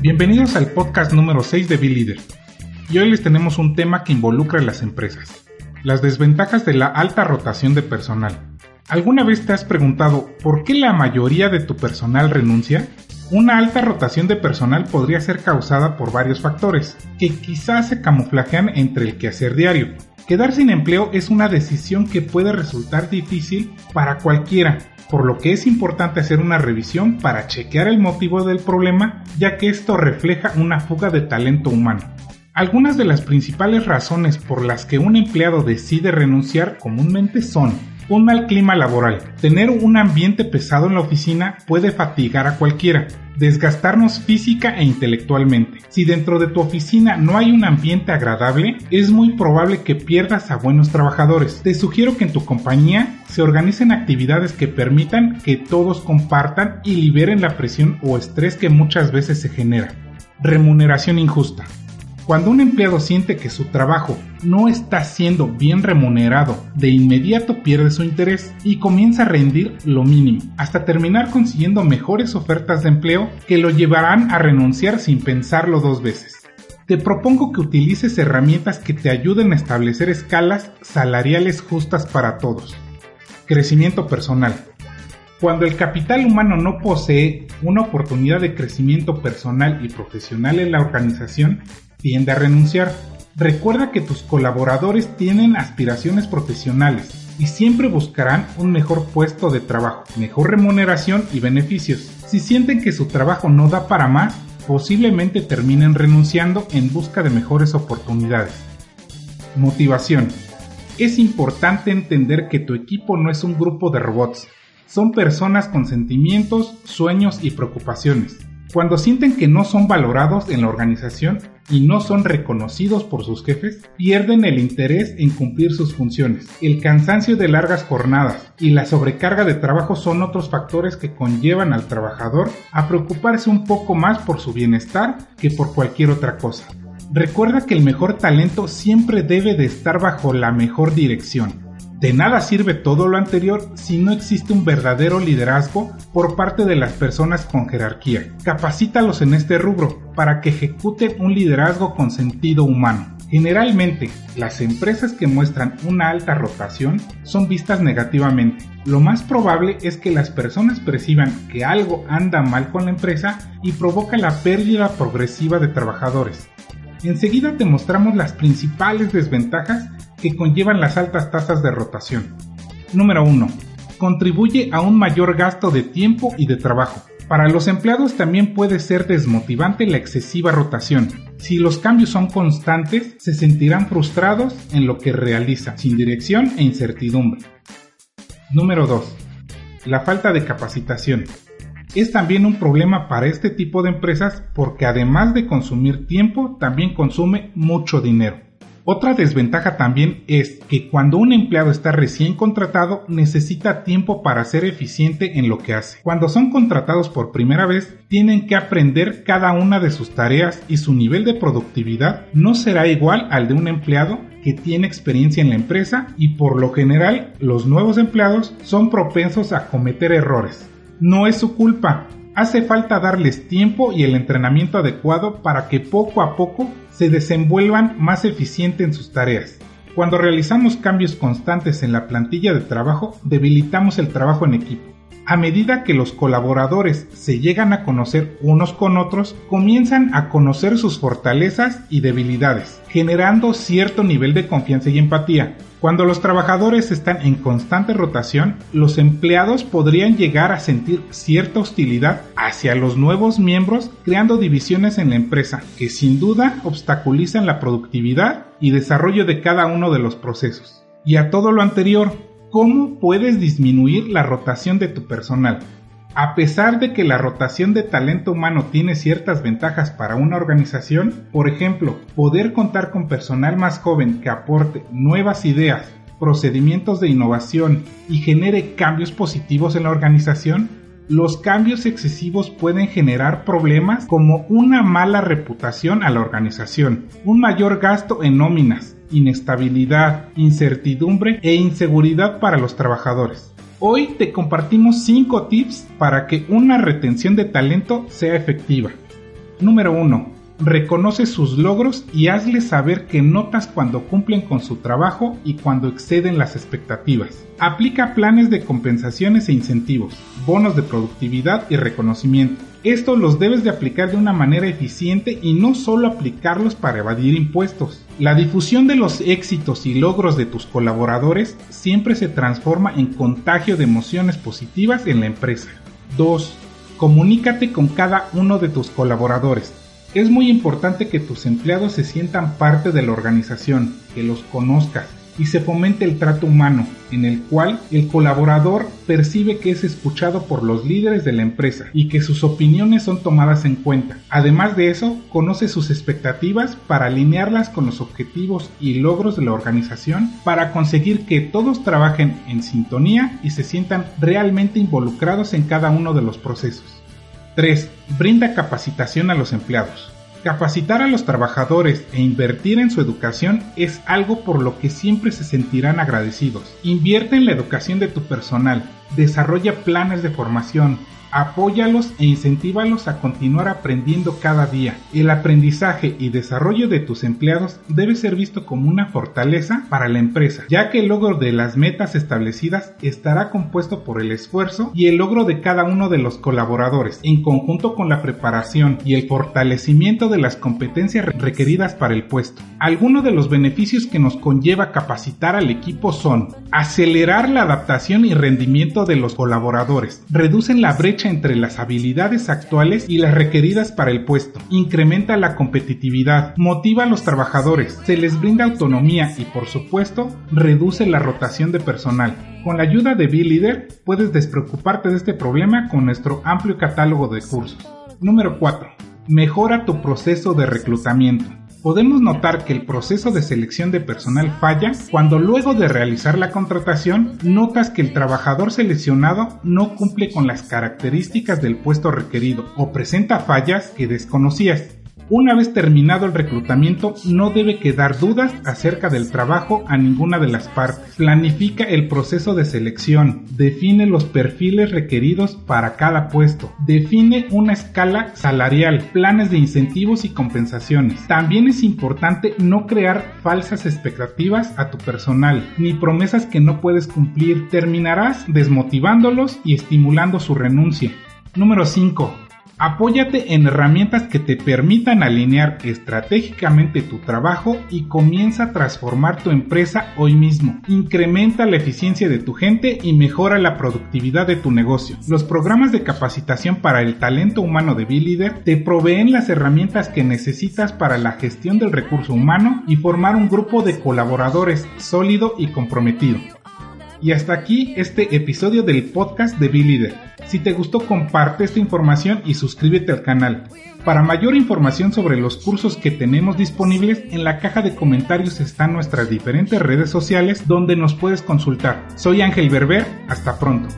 Bienvenidos al podcast número 6 de Be Leader. Y hoy les tenemos un tema que involucra a las empresas. Las desventajas de la alta rotación de personal. ¿Alguna vez te has preguntado por qué la mayoría de tu personal renuncia? Una alta rotación de personal podría ser causada por varios factores, que quizás se camuflajean entre el quehacer diario. Quedar sin empleo es una decisión que puede resultar difícil para cualquiera, por lo que es importante hacer una revisión para chequear el motivo del problema, ya que esto refleja una fuga de talento humano. Algunas de las principales razones por las que un empleado decide renunciar comúnmente son un mal clima laboral. Tener un ambiente pesado en la oficina puede fatigar a cualquiera, desgastarnos física e intelectualmente. Si dentro de tu oficina no hay un ambiente agradable, es muy probable que pierdas a buenos trabajadores. Te sugiero que en tu compañía se organicen actividades que permitan que todos compartan y liberen la presión o estrés que muchas veces se genera. Remuneración injusta. Cuando un empleado siente que su trabajo no está siendo bien remunerado, de inmediato pierde su interés y comienza a rendir lo mínimo, hasta terminar consiguiendo mejores ofertas de empleo que lo llevarán a renunciar sin pensarlo dos veces. Te propongo que utilices herramientas que te ayuden a establecer escalas salariales justas para todos. Crecimiento personal. Cuando el capital humano no posee una oportunidad de crecimiento personal y profesional en la organización, tiende a renunciar. Recuerda que tus colaboradores tienen aspiraciones profesionales y siempre buscarán un mejor puesto de trabajo, mejor remuneración y beneficios. Si sienten que su trabajo no da para más, posiblemente terminen renunciando en busca de mejores oportunidades. Motivación. Es importante entender que tu equipo no es un grupo de robots, son personas con sentimientos, sueños y preocupaciones. Cuando sienten que no son valorados en la organización y no son reconocidos por sus jefes, pierden el interés en cumplir sus funciones. El cansancio de largas jornadas y la sobrecarga de trabajo son otros factores que conllevan al trabajador a preocuparse un poco más por su bienestar que por cualquier otra cosa. Recuerda que el mejor talento siempre debe de estar bajo la mejor dirección de nada sirve todo lo anterior si no existe un verdadero liderazgo por parte de las personas con jerarquía. Capacítalos en este rubro para que ejecuten un liderazgo con sentido humano. Generalmente, las empresas que muestran una alta rotación son vistas negativamente. Lo más probable es que las personas perciban que algo anda mal con la empresa y provoca la pérdida progresiva de trabajadores. Enseguida te mostramos las principales desventajas que conllevan las altas tasas de rotación. Número 1. Contribuye a un mayor gasto de tiempo y de trabajo. Para los empleados también puede ser desmotivante la excesiva rotación. Si los cambios son constantes, se sentirán frustrados en lo que realizan, sin dirección e incertidumbre. Número 2. La falta de capacitación. Es también un problema para este tipo de empresas porque además de consumir tiempo, también consume mucho dinero. Otra desventaja también es que cuando un empleado está recién contratado necesita tiempo para ser eficiente en lo que hace. Cuando son contratados por primera vez tienen que aprender cada una de sus tareas y su nivel de productividad no será igual al de un empleado que tiene experiencia en la empresa y por lo general los nuevos empleados son propensos a cometer errores. No es su culpa, hace falta darles tiempo y el entrenamiento adecuado para que poco a poco se desenvuelvan más eficiente en sus tareas. Cuando realizamos cambios constantes en la plantilla de trabajo, debilitamos el trabajo en equipo. A medida que los colaboradores se llegan a conocer unos con otros, comienzan a conocer sus fortalezas y debilidades, generando cierto nivel de confianza y empatía, cuando los trabajadores están en constante rotación, los empleados podrían llegar a sentir cierta hostilidad hacia los nuevos miembros, creando divisiones en la empresa que sin duda obstaculizan la productividad y desarrollo de cada uno de los procesos. Y a todo lo anterior, ¿cómo puedes disminuir la rotación de tu personal? A pesar de que la rotación de talento humano tiene ciertas ventajas para una organización, por ejemplo, poder contar con personal más joven que aporte nuevas ideas, procedimientos de innovación y genere cambios positivos en la organización, los cambios excesivos pueden generar problemas como una mala reputación a la organización, un mayor gasto en nóminas, inestabilidad, incertidumbre e inseguridad para los trabajadores. Hoy te compartimos 5 tips para que una retención de talento sea efectiva. Número 1. Reconoce sus logros y hazles saber que notas cuando cumplen con su trabajo y cuando exceden las expectativas. Aplica planes de compensaciones e incentivos, bonos de productividad y reconocimiento. Esto los debes de aplicar de una manera eficiente y no solo aplicarlos para evadir impuestos. La difusión de los éxitos y logros de tus colaboradores siempre se transforma en contagio de emociones positivas en la empresa. 2. Comunícate con cada uno de tus colaboradores. Es muy importante que tus empleados se sientan parte de la organización, que los conozcas y se fomente el trato humano, en el cual el colaborador percibe que es escuchado por los líderes de la empresa y que sus opiniones son tomadas en cuenta. Además de eso, conoce sus expectativas para alinearlas con los objetivos y logros de la organización para conseguir que todos trabajen en sintonía y se sientan realmente involucrados en cada uno de los procesos. 3. Brinda capacitación a los empleados. Capacitar a los trabajadores e invertir en su educación es algo por lo que siempre se sentirán agradecidos. Invierte en la educación de tu personal, desarrolla planes de formación, Apóyalos e incentívalos a continuar aprendiendo cada día. El aprendizaje y desarrollo de tus empleados debe ser visto como una fortaleza para la empresa, ya que el logro de las metas establecidas estará compuesto por el esfuerzo y el logro de cada uno de los colaboradores, en conjunto con la preparación y el fortalecimiento de las competencias requeridas para el puesto. Algunos de los beneficios que nos conlleva capacitar al equipo son acelerar la adaptación y rendimiento de los colaboradores, reducen la brecha entre las habilidades actuales y las requeridas para el puesto, incrementa la competitividad, motiva a los trabajadores, se les brinda autonomía y por supuesto reduce la rotación de personal. Con la ayuda de B-Leader puedes despreocuparte de este problema con nuestro amplio catálogo de cursos. Número 4. Mejora tu proceso de reclutamiento podemos notar que el proceso de selección de personal falla cuando luego de realizar la contratación notas que el trabajador seleccionado no cumple con las características del puesto requerido o presenta fallas que desconocías. Una vez terminado el reclutamiento, no debe quedar dudas acerca del trabajo a ninguna de las partes. Planifica el proceso de selección, define los perfiles requeridos para cada puesto, define una escala salarial, planes de incentivos y compensaciones. También es importante no crear falsas expectativas a tu personal, ni promesas que no puedes cumplir. Terminarás desmotivándolos y estimulando su renuncia. Número 5 Apóyate en herramientas que te permitan alinear estratégicamente tu trabajo y comienza a transformar tu empresa hoy mismo. Incrementa la eficiencia de tu gente y mejora la productividad de tu negocio. Los programas de capacitación para el talento humano de B-Leader te proveen las herramientas que necesitas para la gestión del recurso humano y formar un grupo de colaboradores sólido y comprometido. Y hasta aquí este episodio del podcast de B-Leader. Si te gustó comparte esta información y suscríbete al canal. Para mayor información sobre los cursos que tenemos disponibles, en la caja de comentarios están nuestras diferentes redes sociales donde nos puedes consultar. Soy Ángel Berber, hasta pronto.